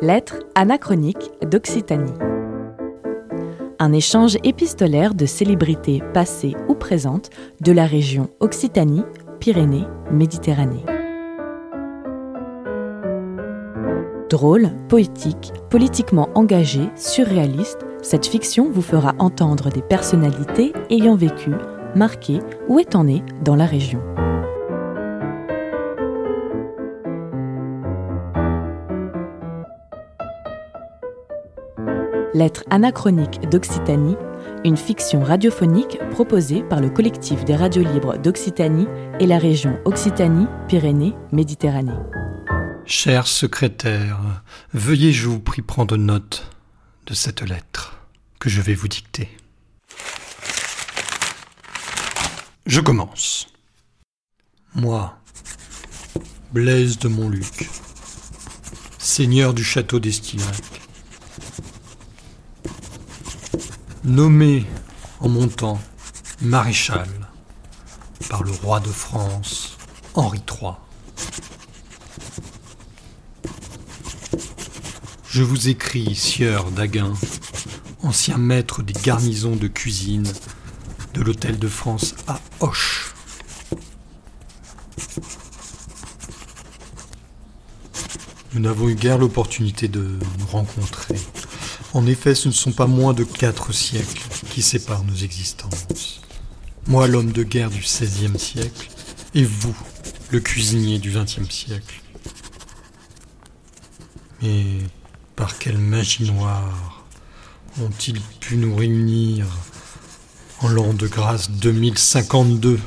Lettres anachroniques d'Occitanie. Un échange épistolaire de célébrités passées ou présentes de la région Occitanie, Pyrénées, Méditerranée. Drôle, poétique, politiquement engagée, surréaliste, cette fiction vous fera entendre des personnalités ayant vécu, marqué ou étant nées dans la région. Lettres anachroniques d'Occitanie, une fiction radiophonique proposée par le collectif des radios libres d'Occitanie et la région Occitanie-Pyrénées-Méditerranée. Cher secrétaire, veuillez, je vous prie, prendre note de cette lettre que je vais vous dicter. Je commence. Moi, Blaise de Montluc, seigneur du château d'Estillac, nommé en montant maréchal par le roi de France, Henri III. Je vous écris, sieur Daguin, ancien maître des garnisons de cuisine de l'Hôtel de France à Hoche. Nous n'avons eu guère l'opportunité de nous rencontrer. En effet, ce ne sont pas moins de quatre siècles qui séparent nos existences. Moi, l'homme de guerre du XVIe siècle, et vous, le cuisinier du XXe siècle. Mais par quelle magie noire ont-ils pu nous réunir en l'an de grâce 2052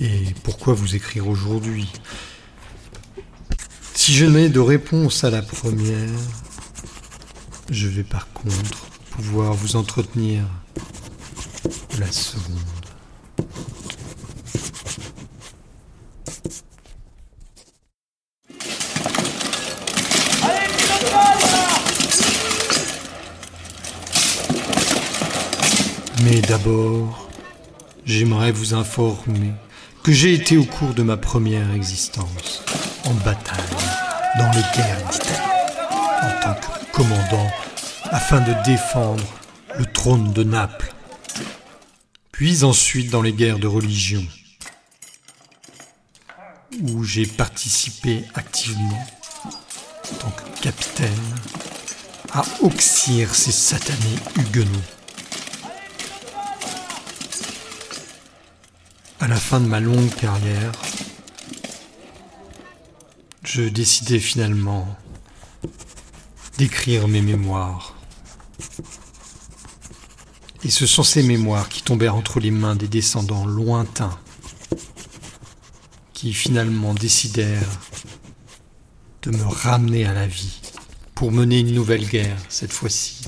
Et pourquoi vous écrire aujourd'hui? Si je n'ai de réponse à la première, je vais par contre pouvoir vous entretenir la seconde. Mais d'abord, j'aimerais vous informer que j'ai été au cours de ma première existence en bataille dans les guerres d'Italie en tant que commandant afin de défendre le trône de Naples, puis ensuite dans les guerres de religion, où j'ai participé activement en tant que capitaine à oxyre ces satanés huguenots. À la fin de ma longue carrière, je décidai finalement d'écrire mes mémoires. Et ce sont ces mémoires qui tombèrent entre les mains des descendants lointains, qui finalement décidèrent de me ramener à la vie pour mener une nouvelle guerre cette fois-ci.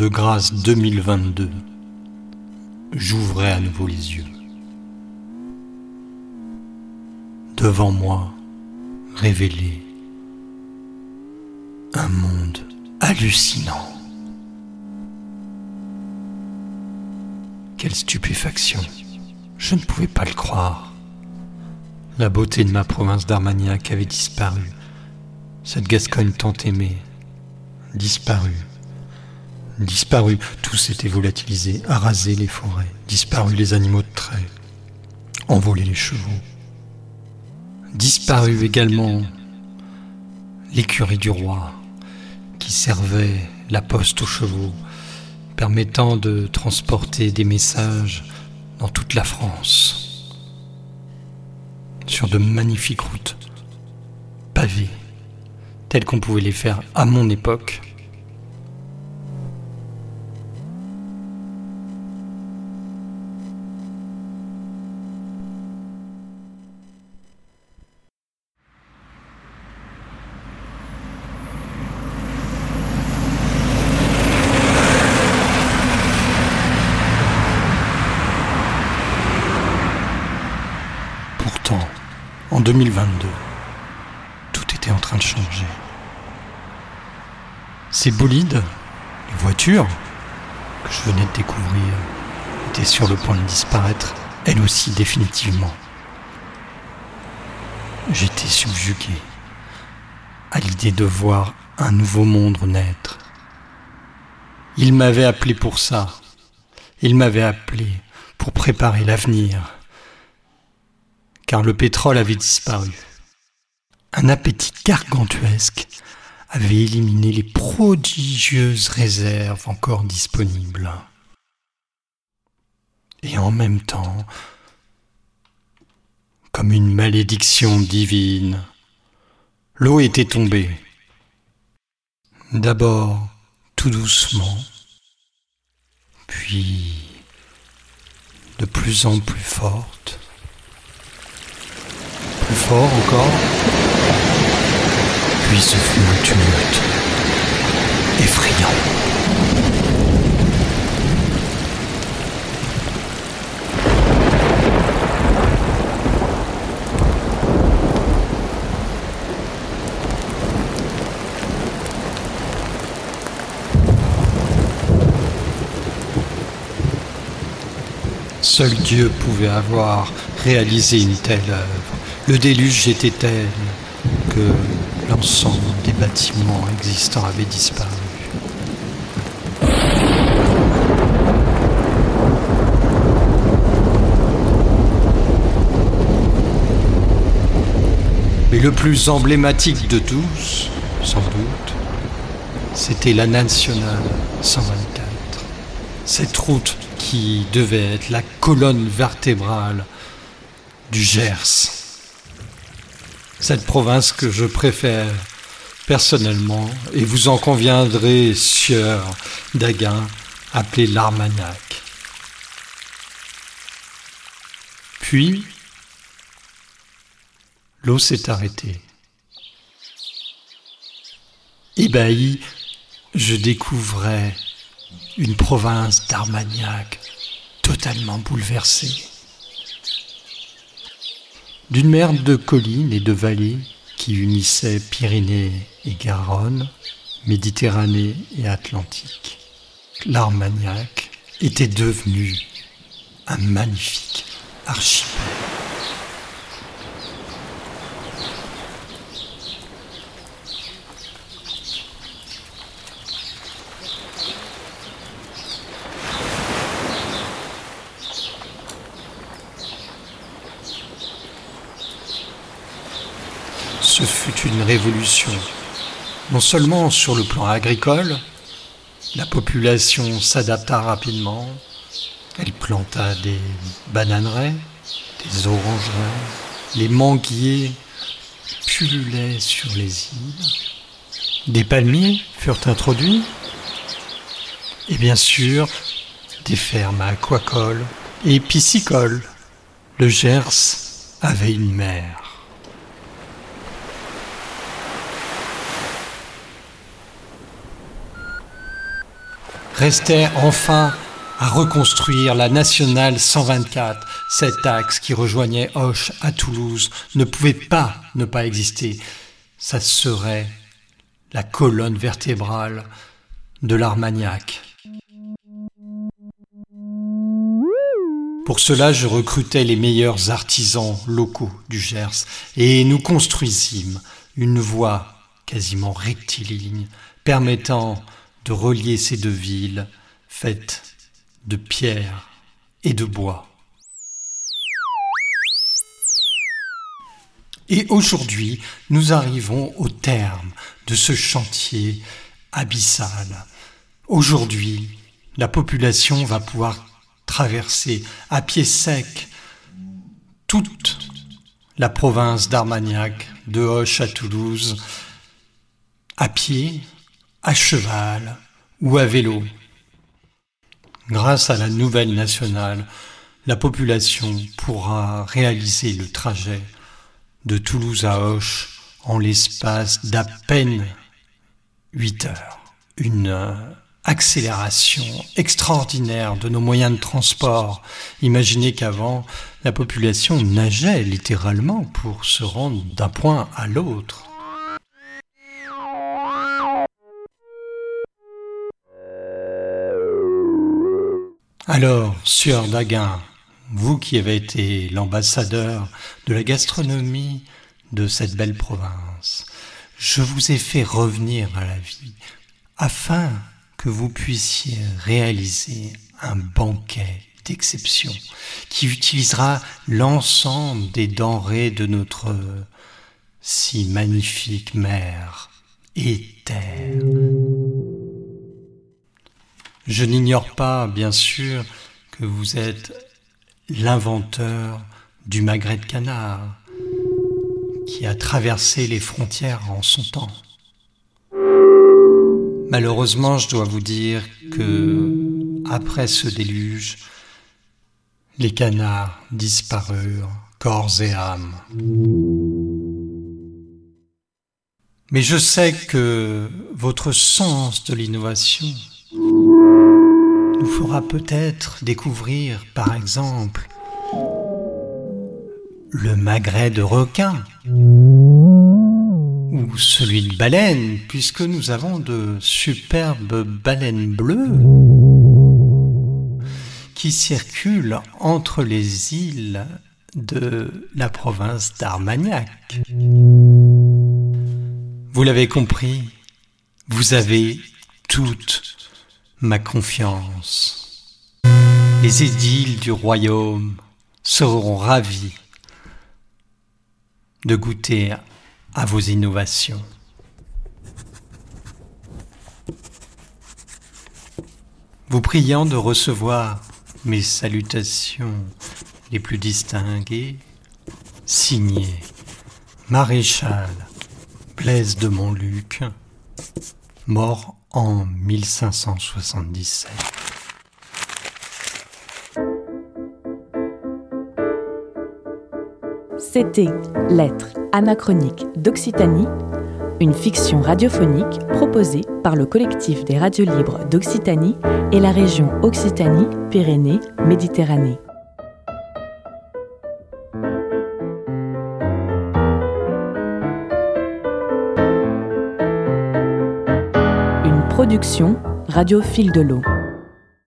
De grâce 2022, j'ouvrais à nouveau les yeux. Devant moi, révélé, un monde hallucinant. Quelle stupéfaction. Je ne pouvais pas le croire. La beauté de ma province d'Armagnac avait disparu. Cette Gascogne tant aimée, disparue Disparu, tout s'était volatilisé, arasé les forêts, disparu les animaux de trait, envolé les chevaux. Disparu également l'écurie du roi, qui servait la poste aux chevaux, permettant de transporter des messages dans toute la France, sur de magnifiques routes pavées, telles qu'on pouvait les faire à mon époque en 2022, tout était en train de changer. Ces bolides, les voitures que je venais de découvrir, étaient sur le point de disparaître, elles aussi définitivement. J'étais subjugué à l'idée de voir un nouveau monde naître. Il m'avait appelé pour ça. Il m'avait appelé pour préparer l'avenir. Car le pétrole avait disparu. Un appétit gargantuesque avait éliminé les prodigieuses réserves encore disponibles. Et en même temps, comme une malédiction divine, l'eau était tombée. D'abord tout doucement, puis de plus en plus forte, encore, puis ce fut un tumulte effrayant. Seul Dieu pouvait avoir réalisé une telle. Le déluge était tel que l'ensemble des bâtiments existants avait disparu. Mais le plus emblématique de tous, sans doute, c'était la nationale 124. Cette route qui devait être la colonne vertébrale du Gers. Cette province que je préfère personnellement, et vous en conviendrez, sieur Daguin, appelée l'Armagnac. Puis, l'eau s'est arrêtée. Ébahi, je découvrais une province d'Armagnac totalement bouleversée. D'une mer de collines et de vallées qui unissaient Pyrénées et Garonne, Méditerranée et Atlantique, l'Armagnac était devenu un magnifique archipel. ce une révolution. Non seulement sur le plan agricole, la population s'adapta rapidement, elle planta des bananeraies, des orangerais, les manguiers pullulaient sur les îles, des palmiers furent introduits, et bien sûr des fermes aquacoles et piscicoles. Le Gers avait une mer. Restait enfin à reconstruire la nationale 124. Cet axe qui rejoignait Hoche à Toulouse ne pouvait pas ne pas exister. Ça serait la colonne vertébrale de l'Armagnac. Pour cela, je recrutais les meilleurs artisans locaux du Gers et nous construisîmes une voie quasiment rectiligne permettant de relier ces deux villes faites de pierre et de bois. Et aujourd'hui, nous arrivons au terme de ce chantier abyssal. Aujourd'hui, la population va pouvoir traverser à pied sec toute la province d'Armagnac, de Hoche à Toulouse, à pied, à cheval ou à vélo. Grâce à la nouvelle nationale, la population pourra réaliser le trajet de Toulouse à Hoche en l'espace d'à peine 8 heures. Une accélération extraordinaire de nos moyens de transport. Imaginez qu'avant, la population nageait littéralement pour se rendre d'un point à l'autre. Alors, Sieur Daguin, vous qui avez été l'ambassadeur de la gastronomie de cette belle province, je vous ai fait revenir à la vie afin que vous puissiez réaliser un banquet d'exception qui utilisera l'ensemble des denrées de notre si magnifique mer et terre. Je n'ignore pas, bien sûr, que vous êtes l'inventeur du magret de canard qui a traversé les frontières en son temps. Malheureusement, je dois vous dire que, après ce déluge, les canards disparurent, corps et âme. Mais je sais que votre sens de l'innovation nous fera peut-être découvrir, par exemple, le magret de requin ou celui de baleine, puisque nous avons de superbes baleines bleues qui circulent entre les îles de la province d'Armagnac. Vous l'avez compris, vous avez toute ma confiance. Les édiles du royaume seront ravis de goûter à vos innovations. Vous priant de recevoir mes salutations les plus distinguées, signé Maréchal Blaise de Montluc, mort en 1577. C'était Lettres anachroniques d'Occitanie, une fiction radiophonique proposée par le collectif des radios libres d'Occitanie et la région Occitanie-Pyrénées-Méditerranée. Production Radio Fil de l'eau.